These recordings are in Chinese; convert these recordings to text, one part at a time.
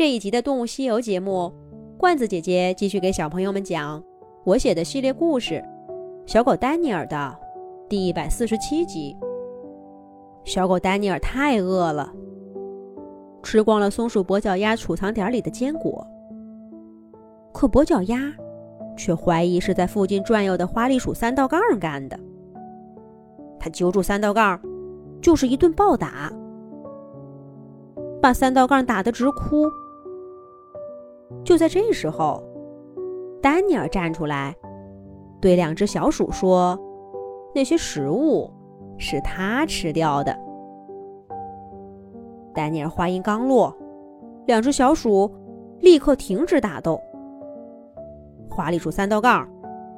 这一集的《动物西游》节目，罐子姐姐继续给小朋友们讲我写的系列故事《小狗丹尼尔》的第一百四十七集。小狗丹尼尔太饿了，吃光了松鼠跛脚鸭储藏点里的坚果，可跛脚鸭却怀疑是在附近转悠的花栗鼠三道杠干的。他揪住三道杠，就是一顿暴打，把三道杠打得直哭。就在这时候，丹尼尔站出来，对两只小鼠说：“那些食物是他吃掉的。”丹尼尔话音刚落，两只小鼠立刻停止打斗。华丽鼠三道杠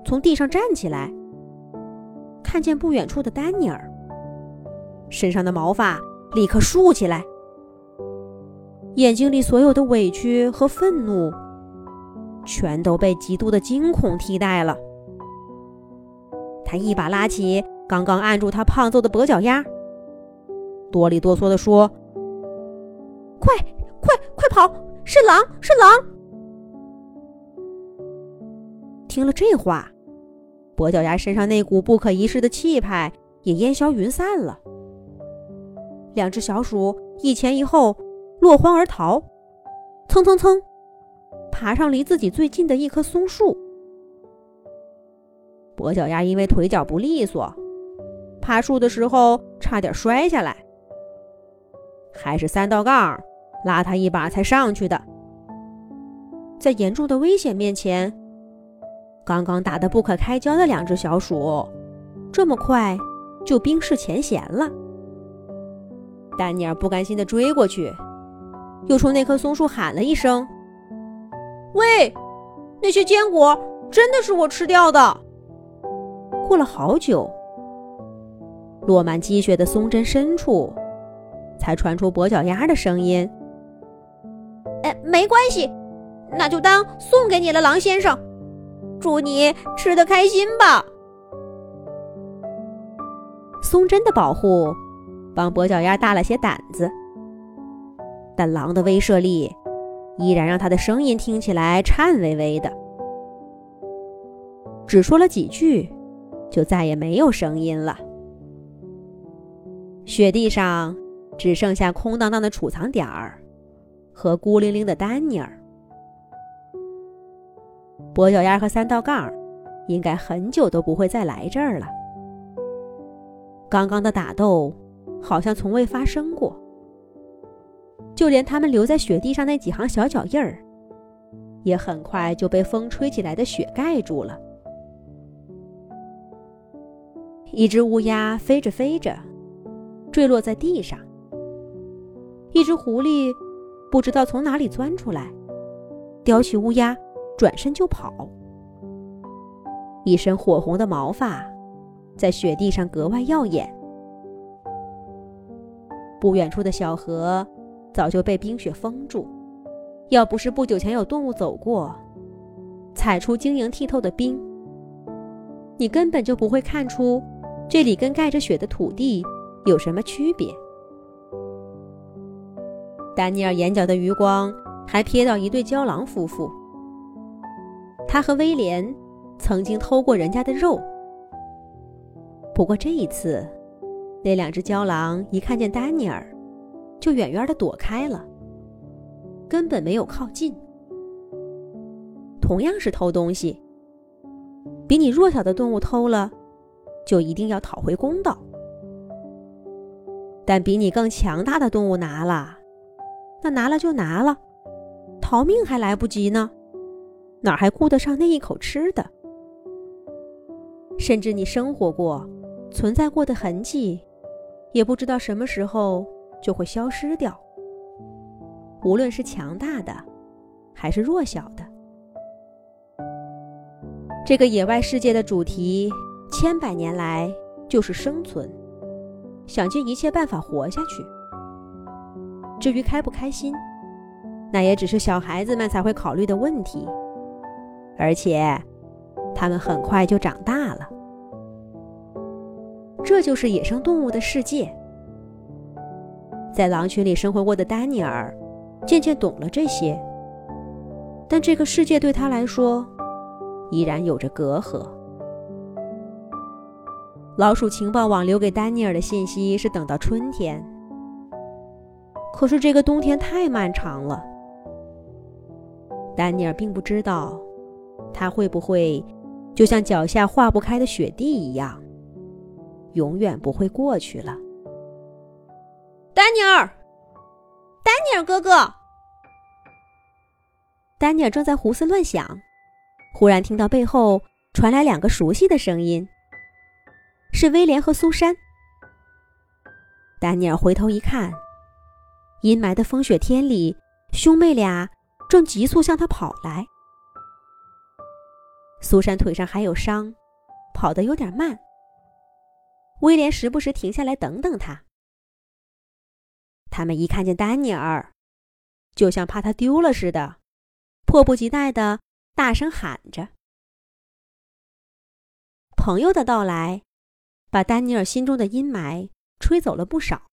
从地上站起来，看见不远处的丹尼尔，身上的毛发立刻竖起来。眼睛里所有的委屈和愤怒，全都被极度的惊恐替代了。他一把拉起刚刚按住他胖揍的跛脚丫，哆里哆嗦地说：“快快快跑！是狼，是狼！”听了这话，跛脚丫身上那股不可一世的气派也烟消云散了。两只小鼠一前一后。落荒而逃，蹭蹭蹭，爬上离自己最近的一棵松树。跛脚鸭因为腿脚不利索，爬树的时候差点摔下来，还是三道杠拉他一把才上去的。在严重的危险面前，刚刚打得不可开交的两只小鼠，这么快就冰释前嫌了。丹尼尔不甘心地追过去。又冲那棵松树喊了一声：“喂，那些坚果真的是我吃掉的。”过了好久，落满积雪的松针深处，才传出跛脚鸭的声音：“哎，没关系，那就当送给你了，狼先生。祝你吃的开心吧。”松针的保护，帮跛脚鸭大了些胆子。但狼的威慑力依然让他的声音听起来颤巍巍的。只说了几句，就再也没有声音了。雪地上只剩下空荡荡的储藏点儿和孤零零的丹尼尔。跛脚鸭和三道杠应该很久都不会再来这儿了。刚刚的打斗好像从未发生过。就连他们留在雪地上那几行小脚印儿，也很快就被风吹起来的雪盖住了。一只乌鸦飞着飞着，坠落在地上。一只狐狸不知道从哪里钻出来，叼起乌鸦，转身就跑。一身火红的毛发，在雪地上格外耀眼。不远处的小河。早就被冰雪封住，要不是不久前有动物走过，踩出晶莹剔透的冰，你根本就不会看出这里跟盖着雪的土地有什么区别。丹尼尔眼角的余光还瞥到一对郊狼夫妇，他和威廉曾经偷过人家的肉，不过这一次，那两只郊狼一看见丹尼尔。就远远的躲开了，根本没有靠近。同样是偷东西，比你弱小的动物偷了，就一定要讨回公道；但比你更强大的动物拿了，那拿了就拿了，逃命还来不及呢，哪还顾得上那一口吃的？甚至你生活过、存在过的痕迹，也不知道什么时候。就会消失掉。无论是强大的，还是弱小的，这个野外世界的主题，千百年来就是生存，想尽一切办法活下去。至于开不开心，那也只是小孩子们才会考虑的问题，而且他们很快就长大了。这就是野生动物的世界。在狼群里生活过的丹尼尔，渐渐懂了这些，但这个世界对他来说依然有着隔阂。老鼠情报网留给丹尼尔的信息是等到春天，可是这个冬天太漫长了。丹尼尔并不知道，他会不会就像脚下化不开的雪地一样，永远不会过去了。丹尼尔，丹尼尔哥哥，丹尼尔正在胡思乱想，忽然听到背后传来两个熟悉的声音，是威廉和苏珊。丹尼尔回头一看，阴霾的风雪天里，兄妹俩。正急速向他跑来，苏珊腿上还有伤，跑得有点慢。威廉时不时停下来等等他。他们一看见丹尼尔，就像怕他丢了似的，迫不及待的大声喊着。朋友的到来，把丹尼尔心中的阴霾吹走了不少。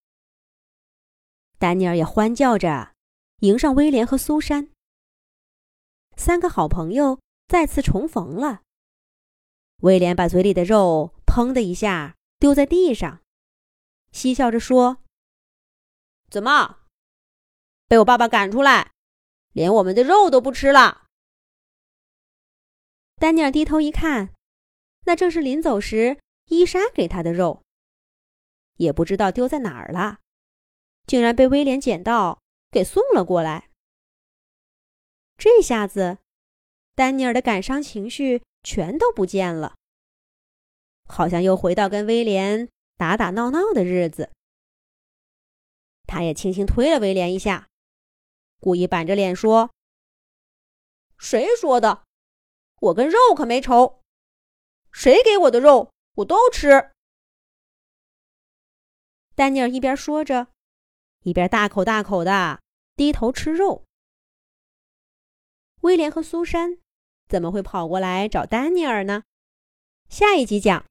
丹尼尔也欢叫着迎上威廉和苏珊。三个好朋友再次重逢了。威廉把嘴里的肉“砰”的一下丢在地上，嬉笑着说：“怎么，被我爸爸赶出来，连我们的肉都不吃了？”丹尼尔低头一看，那正是临走时伊莎给他的肉，也不知道丢在哪儿了，竟然被威廉捡到，给送了过来。这下子，丹尼尔的感伤情绪全都不见了，好像又回到跟威廉打打闹闹的日子。他也轻轻推了威廉一下，故意板着脸说：“谁说的？我跟肉可没仇，谁给我的肉我都吃。”丹尼尔一边说着，一边大口大口的低头吃肉。威廉和苏珊怎么会跑过来找丹尼尔呢？下一集讲。